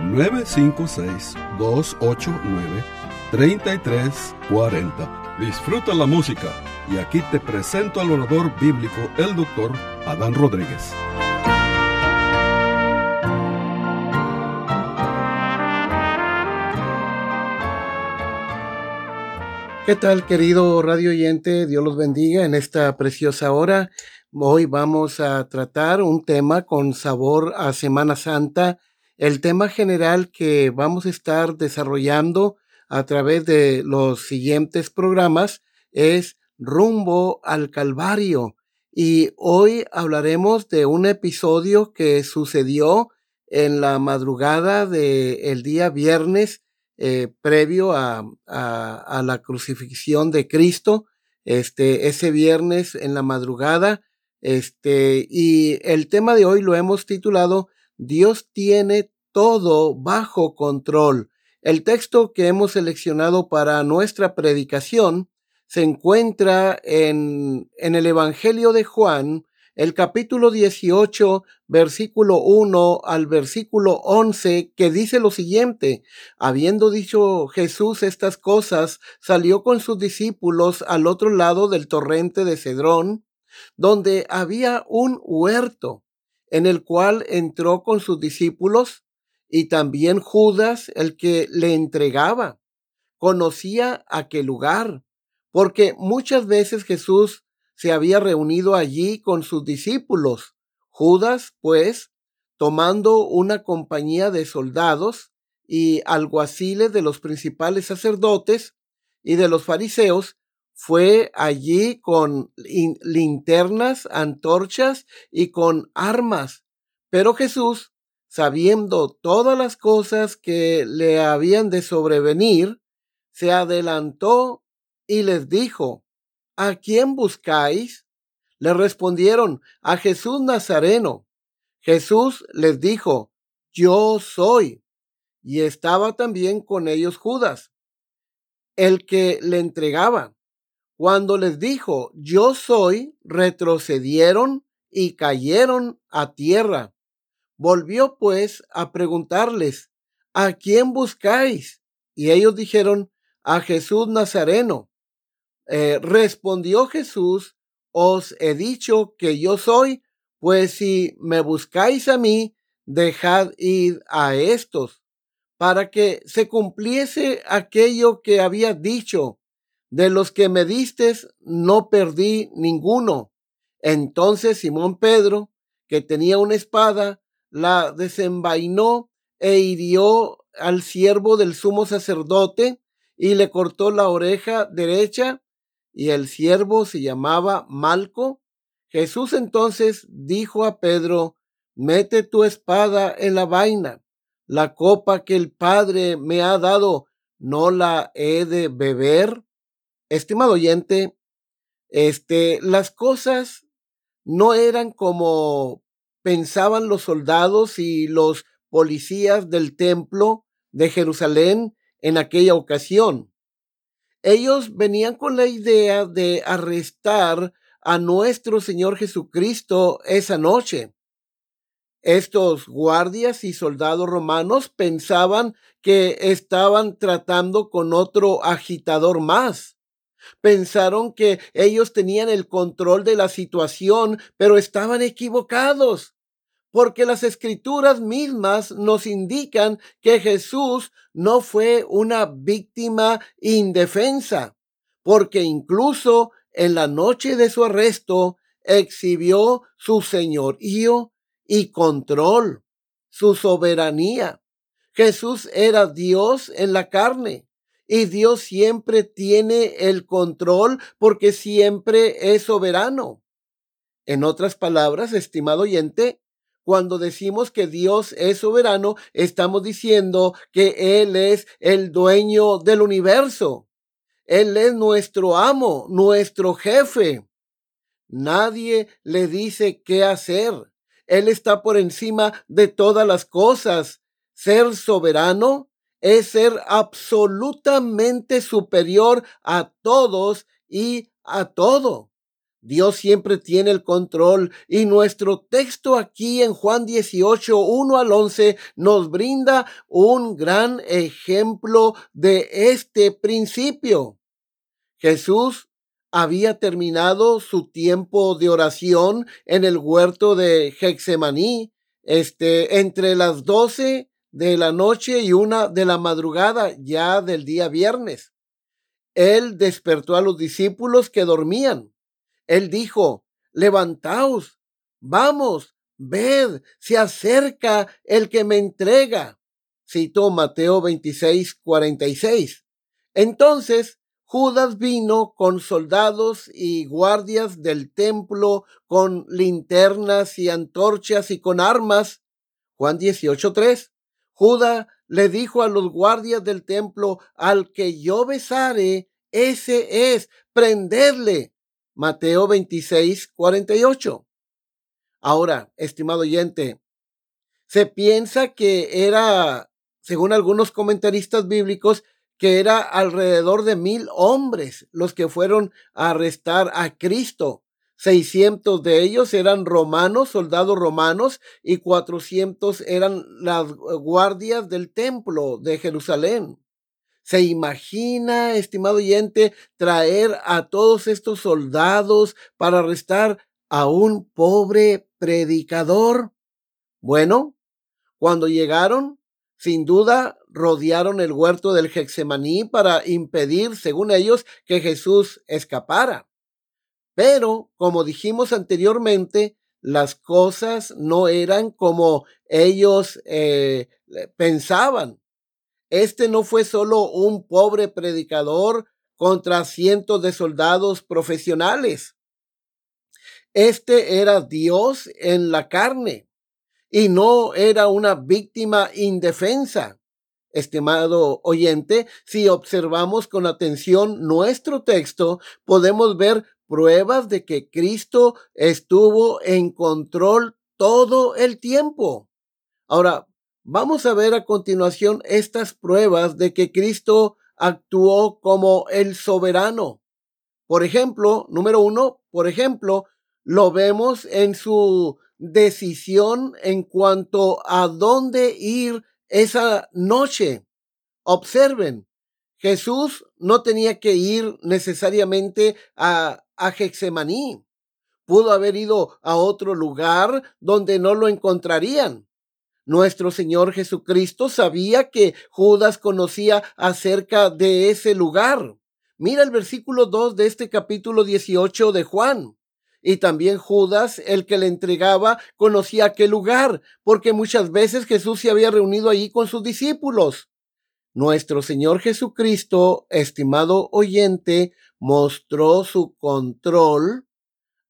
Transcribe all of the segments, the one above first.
956-289-3340. Disfruta la música y aquí te presento al orador bíblico, el doctor Adán Rodríguez. ¿Qué tal, querido radio oyente? Dios los bendiga en esta preciosa hora. Hoy vamos a tratar un tema con sabor a Semana Santa el tema general que vamos a estar desarrollando a través de los siguientes programas es rumbo al Calvario. Y hoy hablaremos de un episodio que sucedió en la madrugada del día viernes eh, previo a, a, la crucifixión de Cristo. Este, ese viernes en la madrugada. Este, y el tema de hoy lo hemos titulado Dios tiene todo bajo control. El texto que hemos seleccionado para nuestra predicación se encuentra en, en el Evangelio de Juan, el capítulo 18, versículo 1 al versículo 11, que dice lo siguiente, habiendo dicho Jesús estas cosas, salió con sus discípulos al otro lado del torrente de Cedrón, donde había un huerto en el cual entró con sus discípulos y también Judas, el que le entregaba, conocía aquel lugar, porque muchas veces Jesús se había reunido allí con sus discípulos. Judas, pues, tomando una compañía de soldados y alguaciles de los principales sacerdotes y de los fariseos, fue allí con linternas, antorchas y con armas. Pero Jesús, sabiendo todas las cosas que le habían de sobrevenir, se adelantó y les dijo, ¿A quién buscáis? Le respondieron, a Jesús Nazareno. Jesús les dijo, Yo soy. Y estaba también con ellos Judas, el que le entregaba. Cuando les dijo, yo soy, retrocedieron y cayeron a tierra. Volvió pues a preguntarles, ¿a quién buscáis? Y ellos dijeron, a Jesús Nazareno. Eh, respondió Jesús, os he dicho que yo soy, pues si me buscáis a mí, dejad ir a estos, para que se cumpliese aquello que había dicho de los que me distes no perdí ninguno. Entonces Simón Pedro, que tenía una espada, la desenvainó e hirió al siervo del sumo sacerdote y le cortó la oreja derecha y el siervo se llamaba Malco. Jesús entonces dijo a Pedro, mete tu espada en la vaina. La copa que el Padre me ha dado, ¿no la he de beber? Estimado oyente, este, las cosas no eran como pensaban los soldados y los policías del templo de Jerusalén en aquella ocasión. Ellos venían con la idea de arrestar a nuestro Señor Jesucristo esa noche. Estos guardias y soldados romanos pensaban que estaban tratando con otro agitador más pensaron que ellos tenían el control de la situación, pero estaban equivocados, porque las escrituras mismas nos indican que Jesús no fue una víctima indefensa, porque incluso en la noche de su arresto exhibió su señorío y control, su soberanía. Jesús era Dios en la carne y Dios siempre tiene el control porque siempre es soberano. En otras palabras, estimado oyente, Cuando decimos que Dios es soberano, estamos diciendo que Él es el dueño del universo. Él es nuestro amo, nuestro jefe. Nadie le dice qué hacer. Él está por encima de todas las cosas. Ser soberano es ser absolutamente superior a todos y a todo. Dios siempre tiene el control y nuestro texto aquí en Juan 18, 1 al 11 nos brinda un gran ejemplo de este principio. Jesús había terminado su tiempo de oración en el huerto de Hexemaní, este, entre las doce de la noche y una de la madrugada ya del día viernes. Él despertó a los discípulos que dormían él dijo, levantaos, vamos, ved, se acerca el que me entrega. Citó Mateo 26, 46. Entonces Judas vino con soldados y guardias del templo, con linternas y antorchas y con armas. Juan 18, 3. Judas le dijo a los guardias del templo, al que yo besare, ese es, prendedle. Mateo 26, 48. Ahora, estimado oyente, se piensa que era, según algunos comentaristas bíblicos, que era alrededor de mil hombres los que fueron a arrestar a Cristo. 600 de ellos eran romanos, soldados romanos, y 400 eran las guardias del templo de Jerusalén. ¿Se imagina, estimado oyente, traer a todos estos soldados para arrestar a un pobre predicador? Bueno, cuando llegaron, sin duda rodearon el huerto del Hexemaní para impedir, según ellos, que Jesús escapara. Pero, como dijimos anteriormente, las cosas no eran como ellos eh, pensaban. Este no fue solo un pobre predicador contra cientos de soldados profesionales. Este era Dios en la carne y no era una víctima indefensa. Estimado oyente, si observamos con atención nuestro texto, podemos ver pruebas de que Cristo estuvo en control todo el tiempo. Ahora, Vamos a ver a continuación estas pruebas de que Cristo actuó como el soberano. Por ejemplo, número uno, por ejemplo, lo vemos en su decisión en cuanto a dónde ir esa noche. Observen, Jesús no tenía que ir necesariamente a, a Hexemaní. Pudo haber ido a otro lugar donde no lo encontrarían. Nuestro Señor Jesucristo sabía que Judas conocía acerca de ese lugar. Mira el versículo 2 de este capítulo 18 de Juan. Y también Judas, el que le entregaba, conocía aquel lugar, porque muchas veces Jesús se había reunido allí con sus discípulos. Nuestro Señor Jesucristo, estimado oyente, mostró su control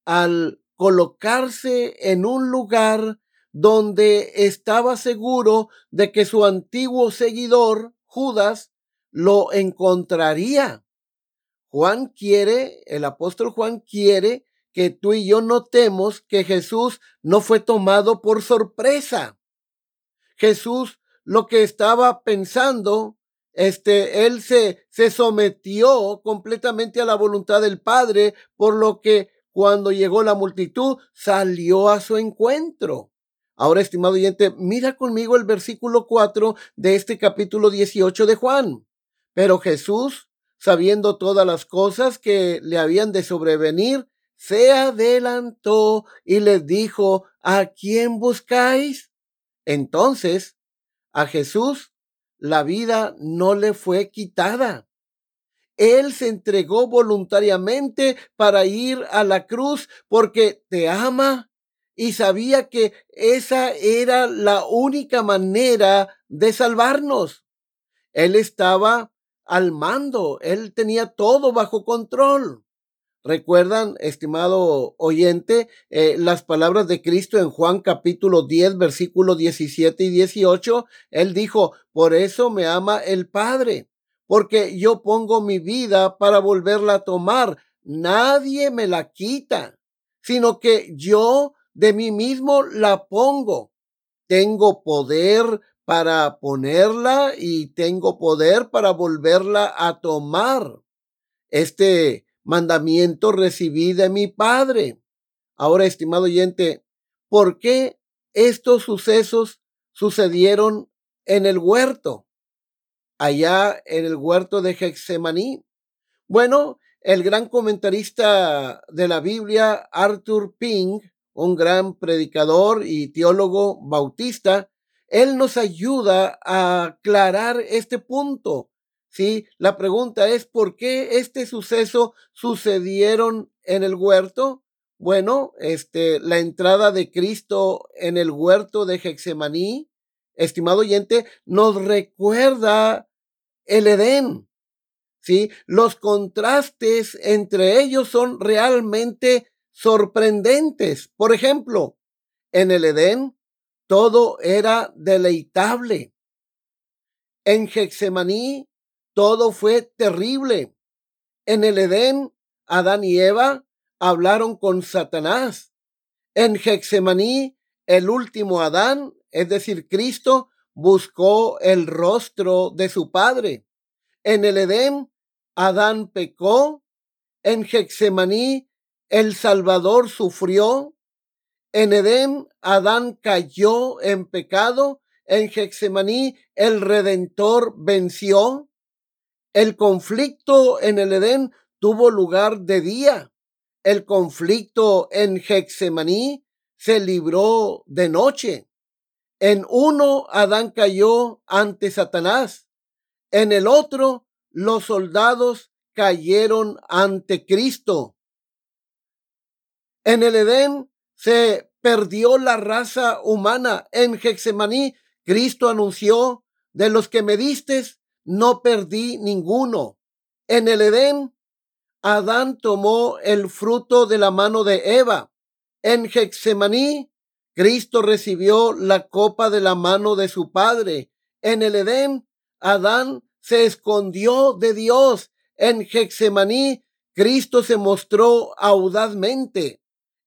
al colocarse en un lugar donde estaba seguro de que su antiguo seguidor, Judas, lo encontraría. Juan quiere, el apóstol Juan quiere que tú y yo notemos que Jesús no fue tomado por sorpresa. Jesús lo que estaba pensando, este, él se, se sometió completamente a la voluntad del Padre, por lo que cuando llegó la multitud salió a su encuentro. Ahora, estimado oyente, mira conmigo el versículo 4 de este capítulo 18 de Juan. Pero Jesús, sabiendo todas las cosas que le habían de sobrevenir, se adelantó y les dijo, ¿a quién buscáis? Entonces, a Jesús la vida no le fue quitada. Él se entregó voluntariamente para ir a la cruz porque te ama y sabía que esa era la única manera de salvarnos. Él estaba al mando, él tenía todo bajo control. Recuerdan, estimado oyente, eh, las palabras de Cristo en Juan capítulo 10, versículos 17 y 18. Él dijo, por eso me ama el Padre, porque yo pongo mi vida para volverla a tomar. Nadie me la quita, sino que yo de mí mismo la pongo. Tengo poder para ponerla y tengo poder para volverla a tomar. Este mandamiento recibí de mi Padre. Ahora, estimado oyente, ¿por qué estos sucesos sucedieron en el huerto? Allá en el huerto de Getsemaní. Bueno, el gran comentarista de la Biblia, Arthur Pink, un gran predicador y teólogo bautista, él nos ayuda a aclarar este punto ¿sí? La pregunta es, ¿por qué este suceso sucedieron en el huerto? Bueno, este, la entrada de Cristo en el huerto de Hexemaní, estimado oyente, nos recuerda el Edén. ¿Sí? Los contrastes entre ellos son realmente sorprendentes. Por ejemplo, en el Edén todo era deleitable. En Hexemaní todo fue terrible. En el Edén, Adán y Eva hablaron con Satanás. En Hexemaní, el último Adán, es decir, Cristo, buscó el rostro de su padre. En el Edén, Adán pecó. En Hexemaní, el Salvador sufrió. En Edén, Adán cayó en pecado. En Hexemaní, el Redentor venció. El conflicto en el Edén tuvo lugar de día. El conflicto en Hexemaní se libró de noche. En uno Adán cayó ante Satanás. En el otro los soldados cayeron ante Cristo. En el Edén se perdió la raza humana. En Hexemaní Cristo anunció, de los que me distes, no perdí ninguno. En el Edén, Adán tomó el fruto de la mano de Eva. En Hexemaní, Cristo recibió la copa de la mano de su padre. En el Edén, Adán se escondió de Dios. En Hexemaní, Cristo se mostró audazmente.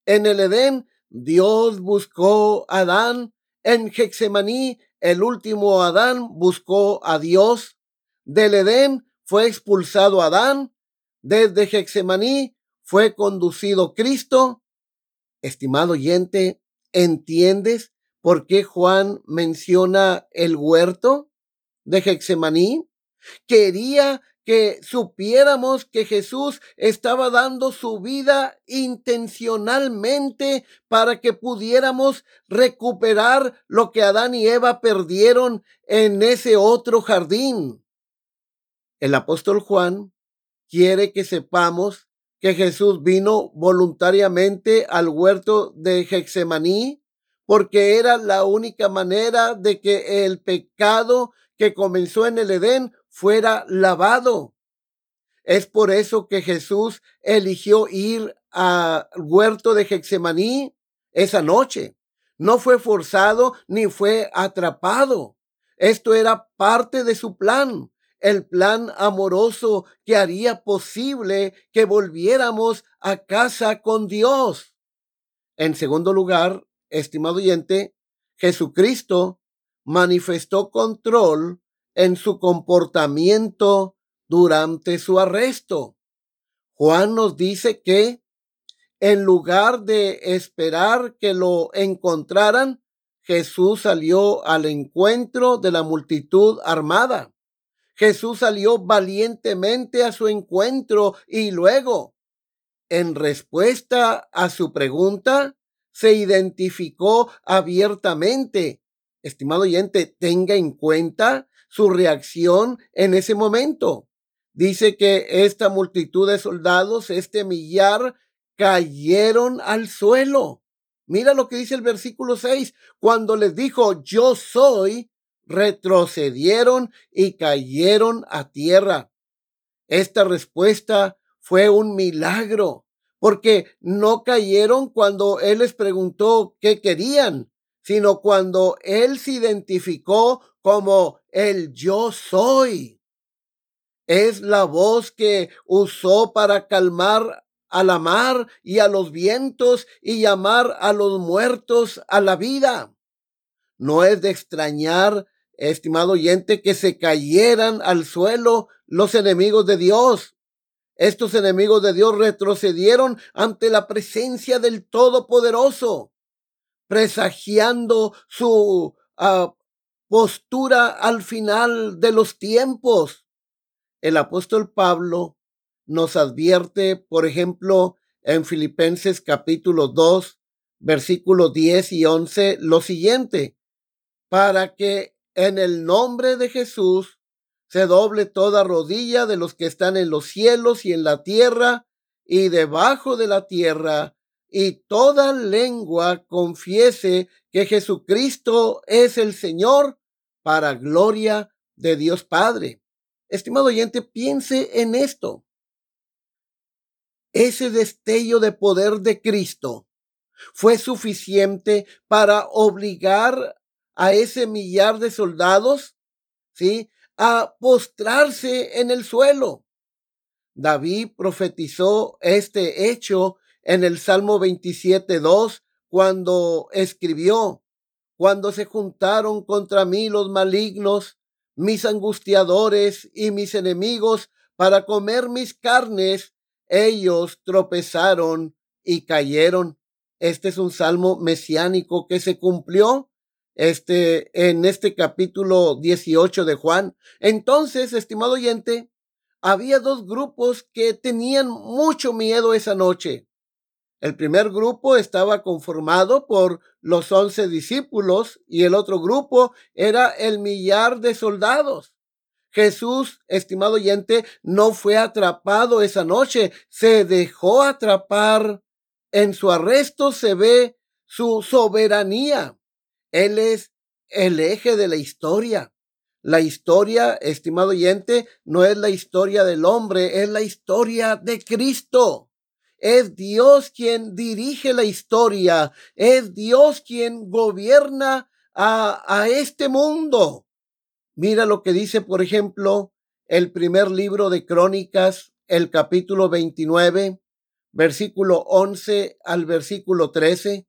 En el Edén, Dios buscó a Adán. En Hexemaní, el último Adán buscó a Dios. Del Edén fue expulsado Adán. Desde Hexemaní fue conducido Cristo. Estimado oyente, ¿entiendes por qué Juan menciona el huerto de Hexemaní? Quería que supiéramos que Jesús estaba dando su vida intencionalmente para que pudiéramos recuperar lo que Adán y Eva perdieron en ese otro jardín. El apóstol Juan quiere que sepamos que Jesús vino voluntariamente al huerto de Hexemaní porque era la única manera de que el pecado que comenzó en el Edén fuera lavado. Es por eso que Jesús eligió ir al huerto de Hexemaní esa noche. No fue forzado ni fue atrapado. Esto era parte de su plan el plan amoroso que haría posible que volviéramos a casa con Dios. En segundo lugar, estimado oyente, Jesucristo manifestó control en su comportamiento durante su arresto. Juan nos dice que en lugar de esperar que lo encontraran, Jesús salió al encuentro de la multitud armada. Jesús salió valientemente a su encuentro y luego, en respuesta a su pregunta, se identificó abiertamente. Estimado oyente, tenga en cuenta su reacción en ese momento. Dice que esta multitud de soldados, este millar, cayeron al suelo. Mira lo que dice el versículo 6, cuando les dijo, yo soy, retrocedieron y cayeron a tierra. Esta respuesta fue un milagro. porque no cayeron cuando Él les preguntó qué querían, sino cuando Él se identificó como el yo soy. Es la voz que usó para calmar a la mar y a los vientos y llamar a los muertos a la vida. No es de extrañar, estimado oyente, que se cayeran al suelo los enemigos de Dios. Estos enemigos de Dios retrocedieron ante la presencia del Todopoderoso, presagiando su ah, postura al final de los tiempos. El apóstol Pablo nos advierte, por ejemplo, en Filipenses capítulo 2, versículos 10 y 11, lo siguiente, para que en el nombre de Jesús se doble toda rodilla de los que están en los cielos y en la tierra y debajo de la tierra, y toda lengua confiese que Jesucristo es el Señor para gloria de Dios Padre. Estimado oyente, piense en esto. Ese destello de poder de Cristo fue suficiente para obligar a ese millar de soldados, ¿sí? A postrarse en el suelo. David profetizó este hecho en el Salmo 27.2 cuando escribió, cuando se juntaron contra mí los malignos, mis angustiadores y mis enemigos para comer mis carnes, ellos tropezaron y cayeron. Este es un salmo mesiánico que se cumplió este, en este capítulo 18 de Juan. Entonces, estimado oyente, había dos grupos que tenían mucho miedo esa noche. El primer grupo estaba conformado por los once discípulos y el otro grupo era el millar de soldados. Jesús, estimado oyente, no fue atrapado esa noche, se dejó atrapar. En su arresto se ve su soberanía. Él es el eje de la historia. La historia, estimado oyente, no es la historia del hombre, es la historia de Cristo. Es Dios quien dirige la historia, es Dios quien gobierna a, a este mundo. Mira lo que dice, por ejemplo, el primer libro de Crónicas, el capítulo 29, versículo 11 al versículo 13.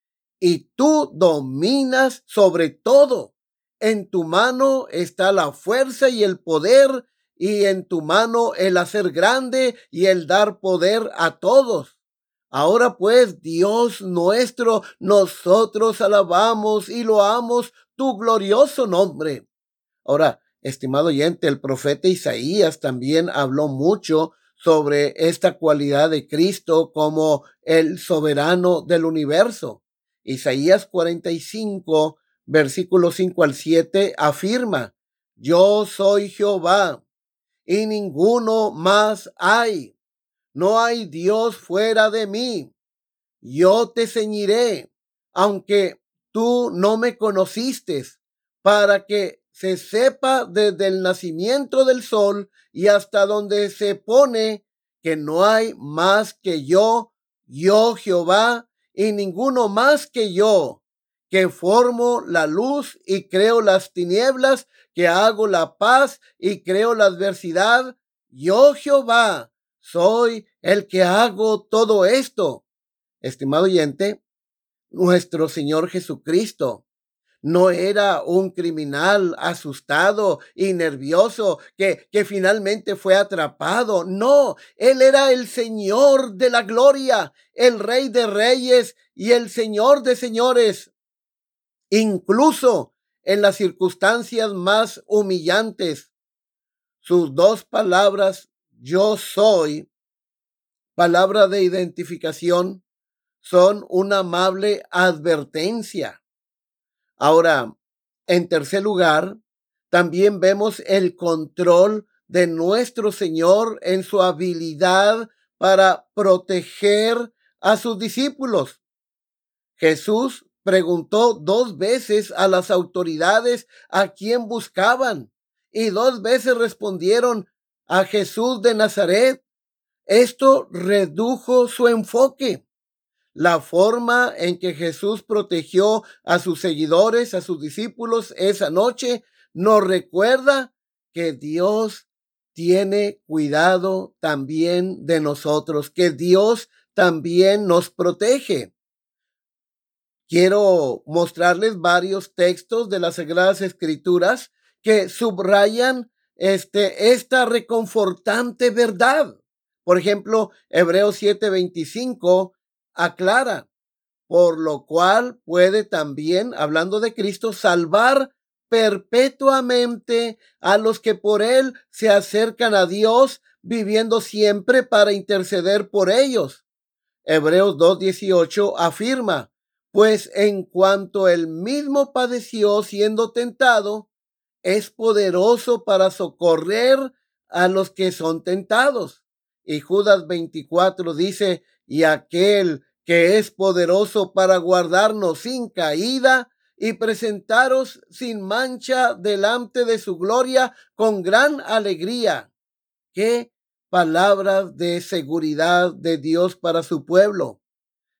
y tú dominas sobre todo. En tu mano está la fuerza y el poder y en tu mano el hacer grande y el dar poder a todos. Ahora pues, Dios nuestro, nosotros alabamos y loamos tu glorioso nombre. Ahora, estimado oyente, el profeta Isaías también habló mucho sobre esta cualidad de Cristo como el soberano del universo. Isaías 45, versículo 5 al 7, afirma, yo soy Jehová y ninguno más hay. No hay Dios fuera de mí. Yo te ceñiré, aunque tú no me conociste, para que se sepa desde el nacimiento del sol y hasta donde se pone que no hay más que yo, yo Jehová, y ninguno más que yo, que formo la luz y creo las tinieblas, que hago la paz y creo la adversidad. Yo Jehová soy el que hago todo esto. Estimado oyente, nuestro Señor Jesucristo no era un criminal asustado y nervioso que, que finalmente fue atrapado. No, él era el Señor de la gloria, el Rey de reyes y el Señor de señores. Incluso en las circunstancias más humillantes, sus dos palabras, yo soy, palabra de identificación, son una amable advertencia. Ahora, en tercer lugar, también vemos el control de nuestro Señor en su habilidad para proteger a sus discípulos. Jesús preguntó dos veces a las autoridades a quién buscaban y dos veces respondieron a Jesús de Nazaret. Esto redujo su enfoque. La forma en que Jesús protegió a sus seguidores, a sus discípulos esa noche, nos recuerda que Dios tiene cuidado también de nosotros, que Dios también nos protege. Quiero mostrarles varios textos de las Sagradas Escrituras que subrayan este, esta reconfortante verdad. Por ejemplo, Hebreos 7:25 aclara, por lo cual puede también, hablando de Cristo, salvar perpetuamente a los que por él se acercan a Dios, viviendo siempre para interceder por ellos. Hebreos 2.18 afirma, pues en cuanto él mismo padeció siendo tentado, es poderoso para socorrer a los que son tentados. Y Judas 24 dice, y aquel que es poderoso para guardarnos sin caída y presentaros sin mancha delante de su gloria con gran alegría. Qué palabras de seguridad de Dios para su pueblo.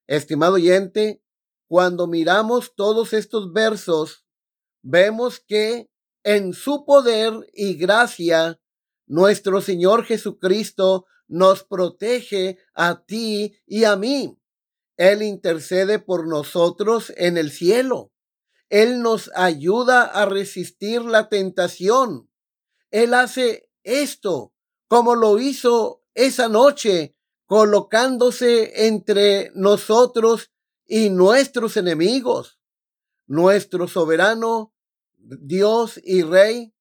Estimado oyente, cuando miramos todos estos versos, vemos que en su poder y gracia, nuestro Señor Jesucristo nos protege a ti y a mí. Él intercede por nosotros en el cielo. Él nos ayuda a resistir la tentación. Él hace esto como lo hizo esa noche, colocándose entre nosotros y nuestros enemigos. Nuestro soberano Dios y Rey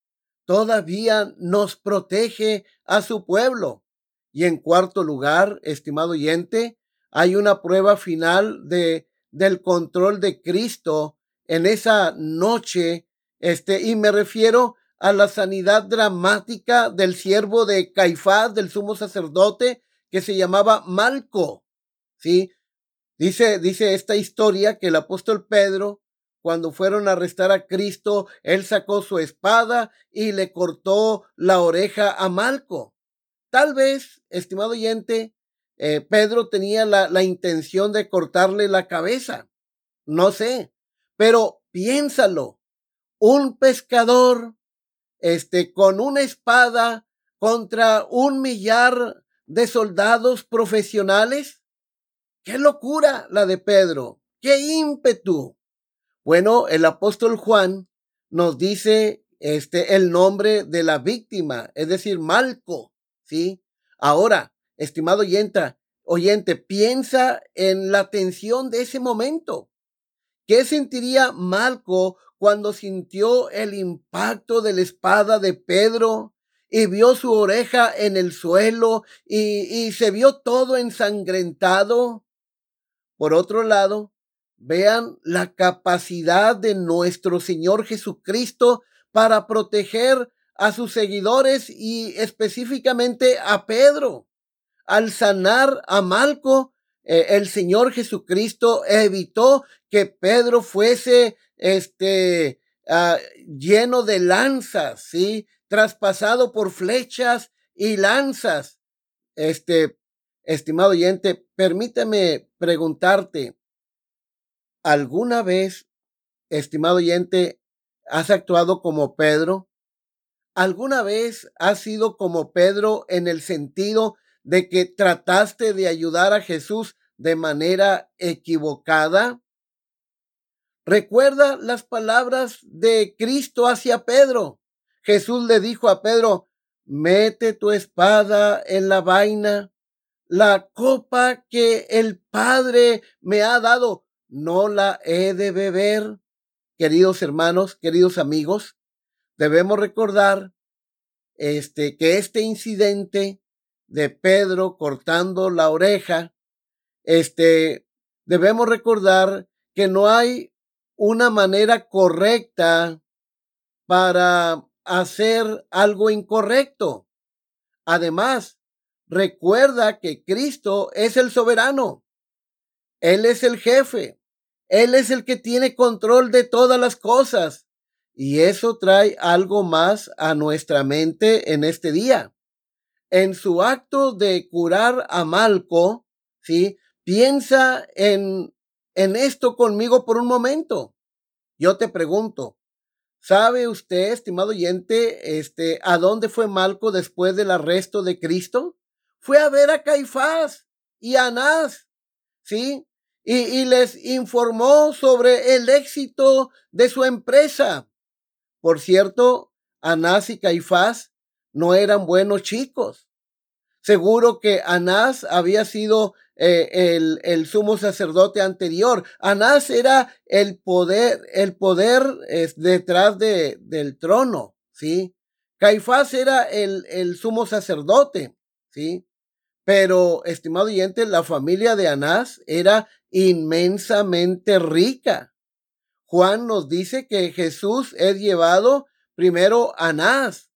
todavía nos protege a su pueblo. Y en cuarto lugar, estimado oyente, hay una prueba final de, del control de Cristo en esa noche, este, y me refiero a la sanidad dramática del siervo de Caifás, del sumo sacerdote, que se llamaba Malco. ¿Sí? Dice, dice esta historia que el apóstol Pedro, cuando fueron a arrestar a Cristo, él sacó su espada y le cortó la oreja a Malco. Tal vez, estimado oyente, eh, Pedro tenía la, la intención de cortarle la cabeza. No sé. Pero piénsalo, un pescador, este, con una espada contra un millar de soldados profesionales. Qué locura la de Pedro, qué ímpetu. Bueno, el apóstol Juan nos dice este el nombre de la víctima, es decir, Malco, ¿sí? Ahora, estimado oyente, oyente, piensa en la tensión de ese momento. ¿Qué sentiría Malco cuando sintió el impacto de la espada de Pedro y vio su oreja en el suelo y, y se vio todo ensangrentado? Por otro lado, vean la capacidad de nuestro Señor Jesucristo para proteger a sus seguidores y específicamente a Pedro. Al sanar a Malco, eh, el Señor Jesucristo evitó que Pedro fuese este ah, lleno de lanzas, ¿sí? Traspasado por flechas y lanzas. Este, estimado oyente, permíteme preguntarte, ¿alguna vez, estimado oyente, has actuado como Pedro? ¿Alguna vez has sido como Pedro en el sentido de que trataste de ayudar a Jesús de manera equivocada? Recuerda las palabras de Cristo hacia Pedro. Jesús le dijo a Pedro, mete tu espada en la vaina. La copa que el Padre me ha dado, no la he de beber. Queridos hermanos, queridos amigos, debemos recordar este, que este incidente de Pedro cortando la oreja, este, debemos recordar que no hay una manera correcta para hacer algo incorrecto. Además, recuerda que Cristo es el soberano. Él es el jefe. Él es el que tiene control de todas las cosas. Y eso trae algo más a nuestra mente en este día. En su acto de curar a Malco, ¿sí? Piensa en, en esto conmigo por un momento. Yo te pregunto, ¿sabe usted, estimado oyente, este, a dónde fue Malco después del arresto de Cristo? Fue a ver a Caifás y a Anás, ¿sí? Y, y les informó sobre el éxito de su empresa. Por cierto, Anás y Caifás no eran buenos chicos. Seguro que Anás había sido eh, el, el, sumo sacerdote anterior. Anás era el poder, el poder detrás de, del trono, ¿sí? Caifás era el, el sumo sacerdote, ¿sí? Pero, estimado oyente, la familia de Anás era inmensamente rica. Juan nos dice que Jesús es llevado primero a Anás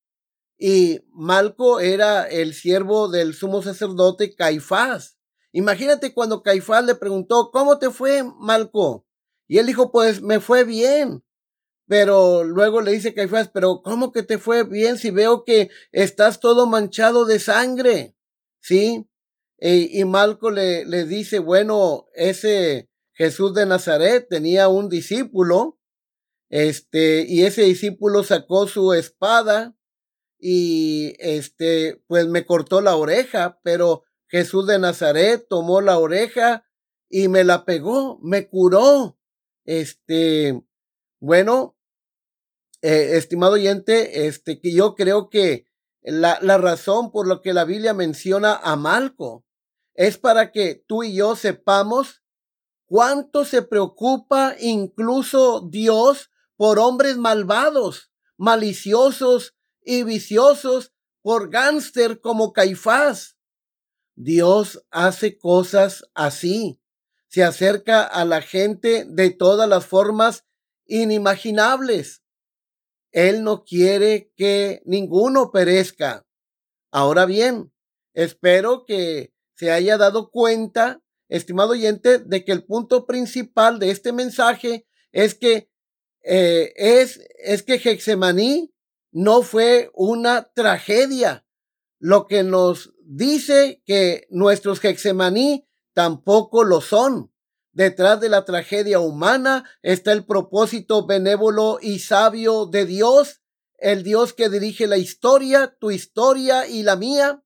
y Malco era el siervo del sumo sacerdote Caifás. Imagínate cuando Caifás le preguntó, ¿cómo te fue, Malco? Y él dijo, pues me fue bien. Pero luego le dice Caifás, pero ¿cómo que te fue bien si veo que estás todo manchado de sangre? ¿Sí? Y, y Malco le, le dice, bueno, ese Jesús de Nazaret tenía un discípulo, este, y ese discípulo sacó su espada y este, pues me cortó la oreja, pero Jesús de Nazaret tomó la oreja y me la pegó, me curó. Este, bueno, eh, estimado oyente, este, que yo creo que la, la razón por lo que la Biblia menciona a Malco es para que tú y yo sepamos cuánto se preocupa incluso Dios por hombres malvados, maliciosos y viciosos, por gánster como Caifás. Dios hace cosas así. Se acerca a la gente de todas las formas inimaginables. Él no quiere que ninguno perezca. Ahora bien, espero que se haya dado cuenta, estimado oyente, de que el punto principal de este mensaje es que eh, es, es que Hexemaní no fue una tragedia, lo que nos dice que nuestros Hexemaní tampoco lo son. Detrás de la tragedia humana está el propósito benévolo y sabio de Dios, el Dios que dirige la historia, tu historia y la mía.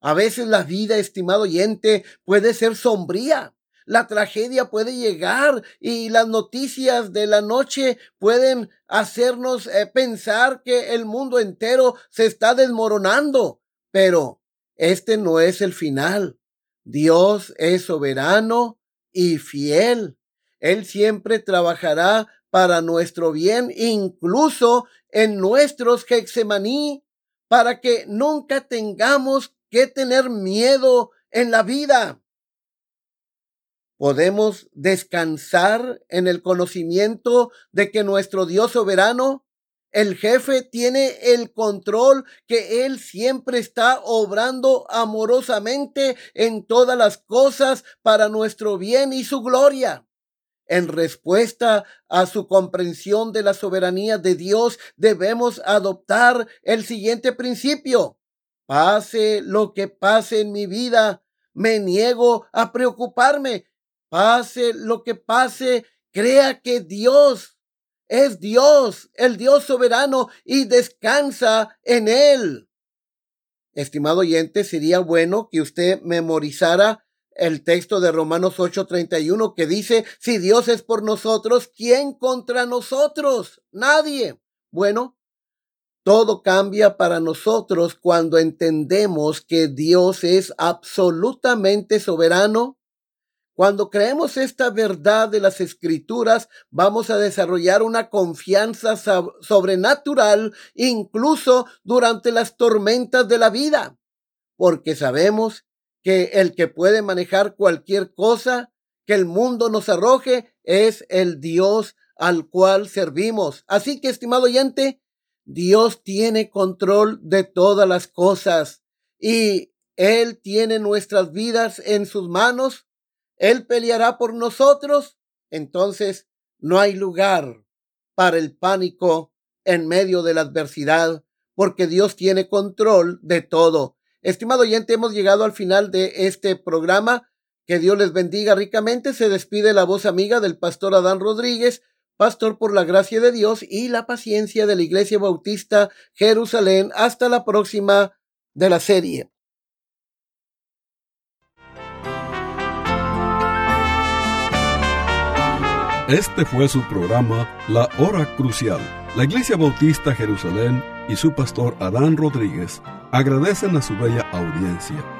A veces la vida, estimado oyente, puede ser sombría. La tragedia puede llegar y las noticias de la noche pueden hacernos eh, pensar que el mundo entero se está desmoronando. Pero este no es el final. Dios es soberano y fiel. Él siempre trabajará para nuestro bien, incluso en nuestros Hexemaní, para que nunca tengamos que tener miedo en la vida. Podemos descansar en el conocimiento de que nuestro Dios soberano, el jefe, tiene el control, que Él siempre está obrando amorosamente en todas las cosas para nuestro bien y su gloria. En respuesta a su comprensión de la soberanía de Dios, debemos adoptar el siguiente principio. Pase lo que pase en mi vida, me niego a preocuparme. Pase lo que pase, crea que Dios es Dios, el Dios soberano, y descansa en Él. Estimado oyente, sería bueno que usted memorizara el texto de Romanos 8:31 que dice, si Dios es por nosotros, ¿quién contra nosotros? Nadie. Bueno, todo cambia para nosotros cuando entendemos que Dios es absolutamente soberano. Cuando creemos esta verdad de las escrituras, vamos a desarrollar una confianza sobrenatural incluso durante las tormentas de la vida, porque sabemos que el que puede manejar cualquier cosa que el mundo nos arroje es el Dios al cual servimos. Así que, estimado oyente, Dios tiene control de todas las cosas y Él tiene nuestras vidas en sus manos. Él peleará por nosotros. Entonces, no hay lugar para el pánico en medio de la adversidad, porque Dios tiene control de todo. Estimado oyente, hemos llegado al final de este programa. Que Dios les bendiga ricamente. Se despide la voz amiga del pastor Adán Rodríguez, pastor por la gracia de Dios y la paciencia de la Iglesia Bautista Jerusalén. Hasta la próxima de la serie. Este fue su programa La Hora Crucial. La Iglesia Bautista Jerusalén y su pastor Adán Rodríguez agradecen a su bella audiencia